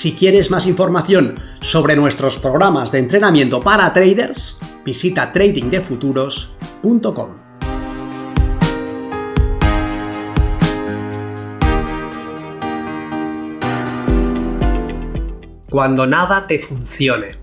Si quieres más información sobre nuestros programas de entrenamiento para traders, visita tradingdefuturos.com. Cuando nada te funcione.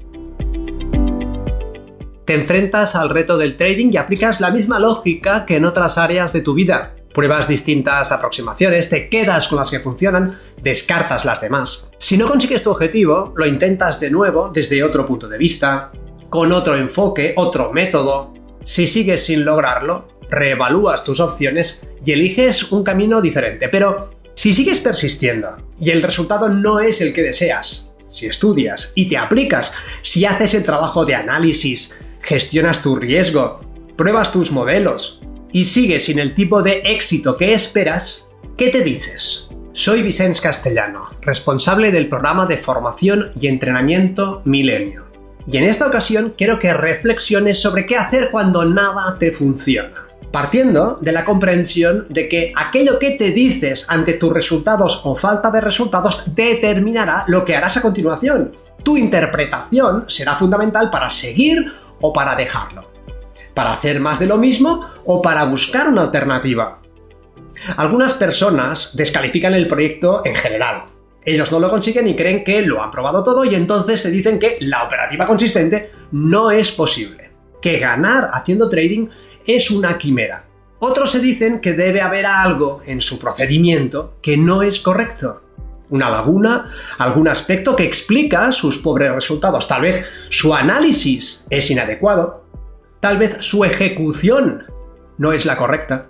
Te enfrentas al reto del trading y aplicas la misma lógica que en otras áreas de tu vida pruebas distintas aproximaciones, te quedas con las que funcionan, descartas las demás. Si no consigues tu objetivo, lo intentas de nuevo desde otro punto de vista, con otro enfoque, otro método. Si sigues sin lograrlo, reevalúas tus opciones y eliges un camino diferente. Pero si sigues persistiendo y el resultado no es el que deseas, si estudias y te aplicas, si haces el trabajo de análisis, gestionas tu riesgo, pruebas tus modelos, y sigues sin el tipo de éxito que esperas, ¿qué te dices? Soy Vicens Castellano, responsable del programa de formación y entrenamiento Milenio. Y en esta ocasión quiero que reflexiones sobre qué hacer cuando nada te funciona. Partiendo de la comprensión de que aquello que te dices ante tus resultados o falta de resultados determinará lo que harás a continuación. Tu interpretación será fundamental para seguir o para dejarlo para hacer más de lo mismo o para buscar una alternativa. Algunas personas descalifican el proyecto en general. Ellos no lo consiguen y creen que lo han probado todo y entonces se dicen que la operativa consistente no es posible. Que ganar haciendo trading es una quimera. Otros se dicen que debe haber algo en su procedimiento que no es correcto. Una laguna, algún aspecto que explica sus pobres resultados. Tal vez su análisis es inadecuado, Tal vez su ejecución no es la correcta.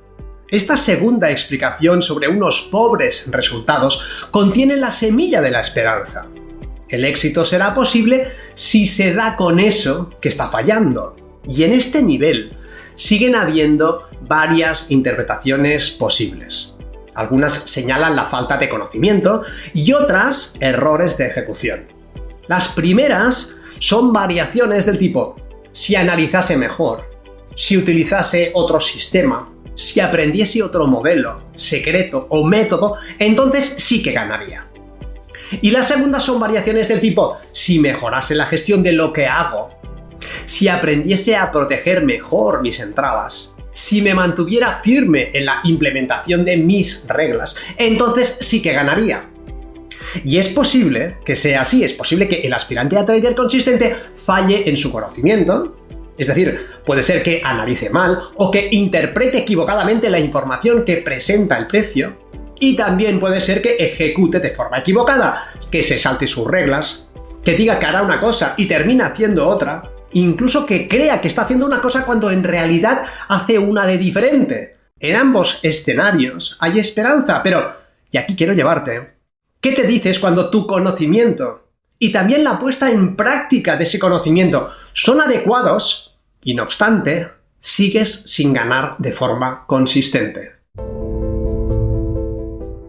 Esta segunda explicación sobre unos pobres resultados contiene la semilla de la esperanza. El éxito será posible si se da con eso que está fallando. Y en este nivel siguen habiendo varias interpretaciones posibles. Algunas señalan la falta de conocimiento y otras errores de ejecución. Las primeras son variaciones del tipo si analizase mejor, si utilizase otro sistema, si aprendiese otro modelo, secreto o método, entonces sí que ganaría. Y las segundas son variaciones del tipo, si mejorase la gestión de lo que hago, si aprendiese a proteger mejor mis entradas, si me mantuviera firme en la implementación de mis reglas, entonces sí que ganaría. Y es posible que sea así, es posible que el aspirante a trader consistente falle en su conocimiento, es decir, puede ser que analice mal o que interprete equivocadamente la información que presenta el precio, y también puede ser que ejecute de forma equivocada, que se salte sus reglas, que diga que hará una cosa y termina haciendo otra, incluso que crea que está haciendo una cosa cuando en realidad hace una de diferente. En ambos escenarios hay esperanza, pero, y aquí quiero llevarte, ¿Qué te dices cuando tu conocimiento y también la puesta en práctica de ese conocimiento son adecuados y no obstante, sigues sin ganar de forma consistente?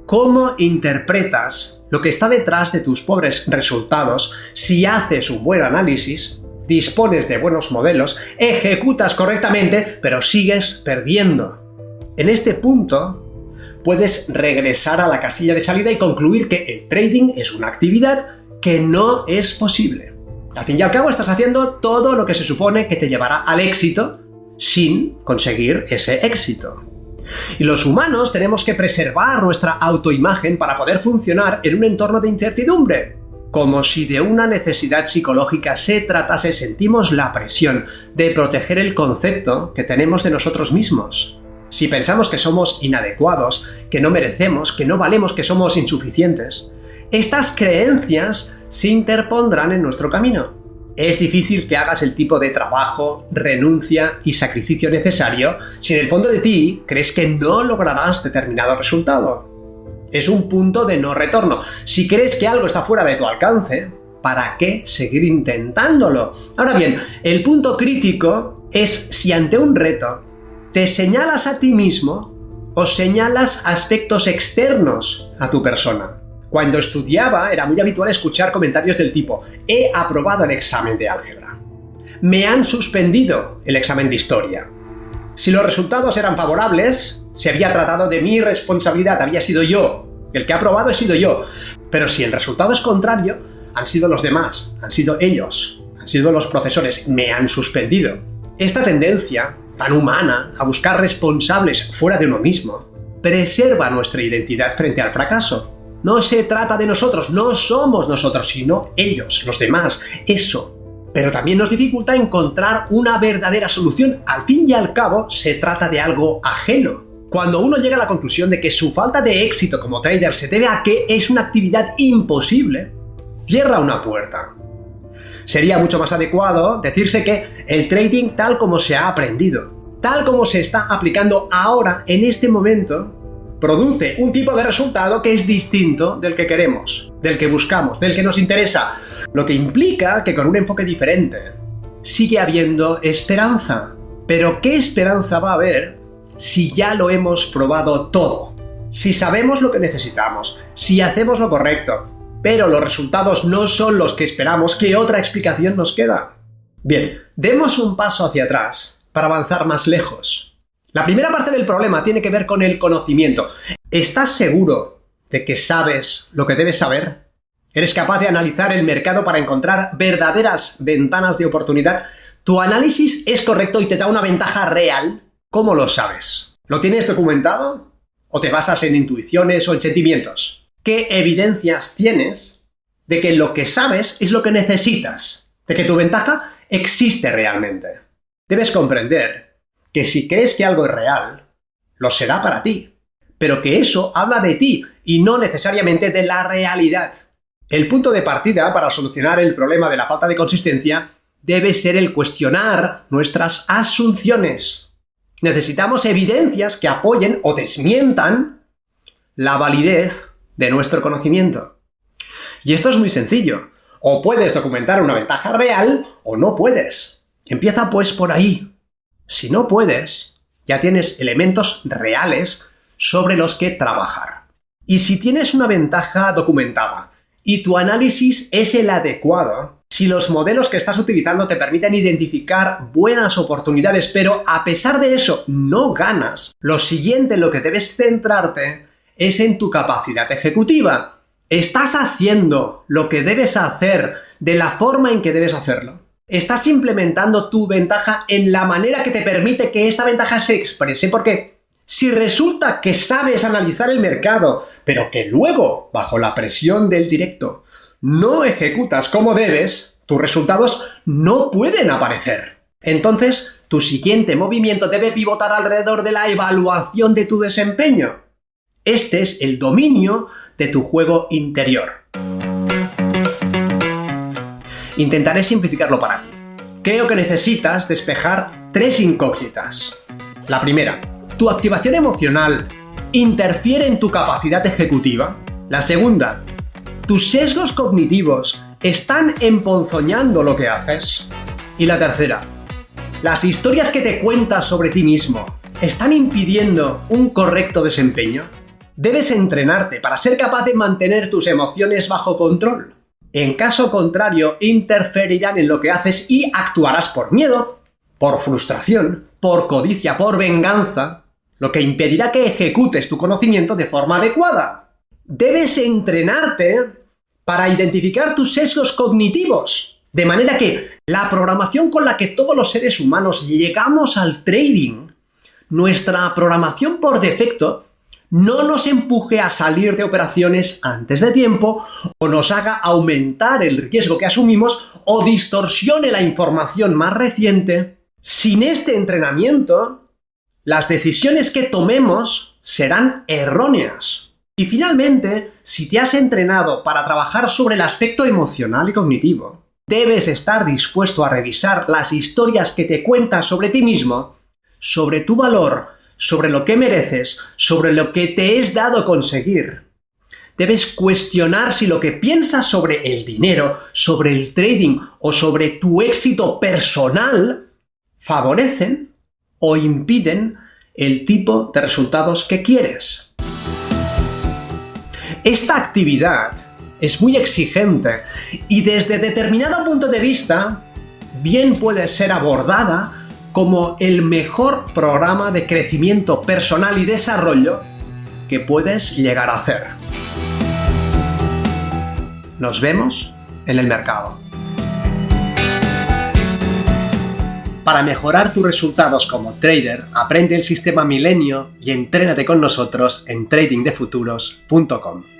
¿Cómo interpretas lo que está detrás de tus pobres resultados si haces un buen análisis, dispones de buenos modelos, ejecutas correctamente, pero sigues perdiendo? En este punto, puedes regresar a la casilla de salida y concluir que el trading es una actividad que no es posible. Al fin y al cabo estás haciendo todo lo que se supone que te llevará al éxito sin conseguir ese éxito. Y los humanos tenemos que preservar nuestra autoimagen para poder funcionar en un entorno de incertidumbre. Como si de una necesidad psicológica se tratase, sentimos la presión de proteger el concepto que tenemos de nosotros mismos. Si pensamos que somos inadecuados, que no merecemos, que no valemos, que somos insuficientes, estas creencias se interpondrán en nuestro camino. Es difícil que hagas el tipo de trabajo, renuncia y sacrificio necesario si en el fondo de ti crees que no lograrás determinado resultado. Es un punto de no retorno. Si crees que algo está fuera de tu alcance, ¿para qué seguir intentándolo? Ahora bien, el punto crítico es si ante un reto te señalas a ti mismo o señalas aspectos externos a tu persona. Cuando estudiaba era muy habitual escuchar comentarios del tipo, he aprobado el examen de álgebra, me han suspendido el examen de historia. Si los resultados eran favorables, se había tratado de mi responsabilidad, había sido yo. El que ha aprobado he sido yo. Pero si el resultado es contrario, han sido los demás, han sido ellos, han sido los profesores, me han suspendido. Esta tendencia, tan humana, a buscar responsables fuera de uno mismo, preserva nuestra identidad frente al fracaso. No se trata de nosotros, no somos nosotros, sino ellos, los demás, eso. Pero también nos dificulta encontrar una verdadera solución. Al fin y al cabo, se trata de algo ajeno. Cuando uno llega a la conclusión de que su falta de éxito como trader se debe a que es una actividad imposible, cierra una puerta. Sería mucho más adecuado decirse que el trading tal como se ha aprendido, tal como se está aplicando ahora en este momento, produce un tipo de resultado que es distinto del que queremos, del que buscamos, del que nos interesa, lo que implica que con un enfoque diferente sigue habiendo esperanza. Pero ¿qué esperanza va a haber si ya lo hemos probado todo? Si sabemos lo que necesitamos, si hacemos lo correcto, pero los resultados no son los que esperamos, ¿qué otra explicación nos queda? Bien, demos un paso hacia atrás para avanzar más lejos. La primera parte del problema tiene que ver con el conocimiento. ¿Estás seguro de que sabes lo que debes saber? ¿Eres capaz de analizar el mercado para encontrar verdaderas ventanas de oportunidad? ¿Tu análisis es correcto y te da una ventaja real? ¿Cómo lo sabes? ¿Lo tienes documentado? ¿O te basas en intuiciones o en sentimientos? ¿Qué evidencias tienes de que lo que sabes es lo que necesitas? De que tu ventaja existe realmente. Debes comprender que si crees que algo es real, lo será para ti. Pero que eso habla de ti y no necesariamente de la realidad. El punto de partida para solucionar el problema de la falta de consistencia debe ser el cuestionar nuestras asunciones. Necesitamos evidencias que apoyen o desmientan la validez de nuestro conocimiento. Y esto es muy sencillo. O puedes documentar una ventaja real o no puedes. Empieza pues por ahí. Si no puedes, ya tienes elementos reales sobre los que trabajar. Y si tienes una ventaja documentada y tu análisis es el adecuado, si los modelos que estás utilizando te permiten identificar buenas oportunidades, pero a pesar de eso no ganas, lo siguiente en lo que debes centrarte es en tu capacidad ejecutiva. ¿Estás haciendo lo que debes hacer de la forma en que debes hacerlo? ¿Estás implementando tu ventaja en la manera que te permite que esta ventaja se exprese? Porque si resulta que sabes analizar el mercado, pero que luego, bajo la presión del directo, no ejecutas como debes, tus resultados no pueden aparecer. Entonces, tu siguiente movimiento debe pivotar alrededor de la evaluación de tu desempeño. Este es el dominio de tu juego interior. Intentaré simplificarlo para ti. Creo que necesitas despejar tres incógnitas. La primera, ¿tu activación emocional interfiere en tu capacidad ejecutiva? La segunda, ¿tus sesgos cognitivos están emponzoñando lo que haces? Y la tercera, ¿las historias que te cuentas sobre ti mismo están impidiendo un correcto desempeño? Debes entrenarte para ser capaz de mantener tus emociones bajo control. En caso contrario, interferirán en lo que haces y actuarás por miedo, por frustración, por codicia, por venganza, lo que impedirá que ejecutes tu conocimiento de forma adecuada. Debes entrenarte para identificar tus sesgos cognitivos, de manera que la programación con la que todos los seres humanos llegamos al trading, nuestra programación por defecto, no nos empuje a salir de operaciones antes de tiempo o nos haga aumentar el riesgo que asumimos o distorsione la información más reciente. Sin este entrenamiento, las decisiones que tomemos serán erróneas. Y finalmente, si te has entrenado para trabajar sobre el aspecto emocional y cognitivo, debes estar dispuesto a revisar las historias que te cuentas sobre ti mismo, sobre tu valor, sobre lo que mereces, sobre lo que te es dado conseguir. Debes cuestionar si lo que piensas sobre el dinero, sobre el trading o sobre tu éxito personal favorecen o impiden el tipo de resultados que quieres. Esta actividad es muy exigente y desde determinado punto de vista bien puede ser abordada como el mejor programa de crecimiento personal y desarrollo que puedes llegar a hacer. Nos vemos en el mercado. Para mejorar tus resultados como trader, aprende el sistema Milenio y entrénate con nosotros en tradingdefuturos.com.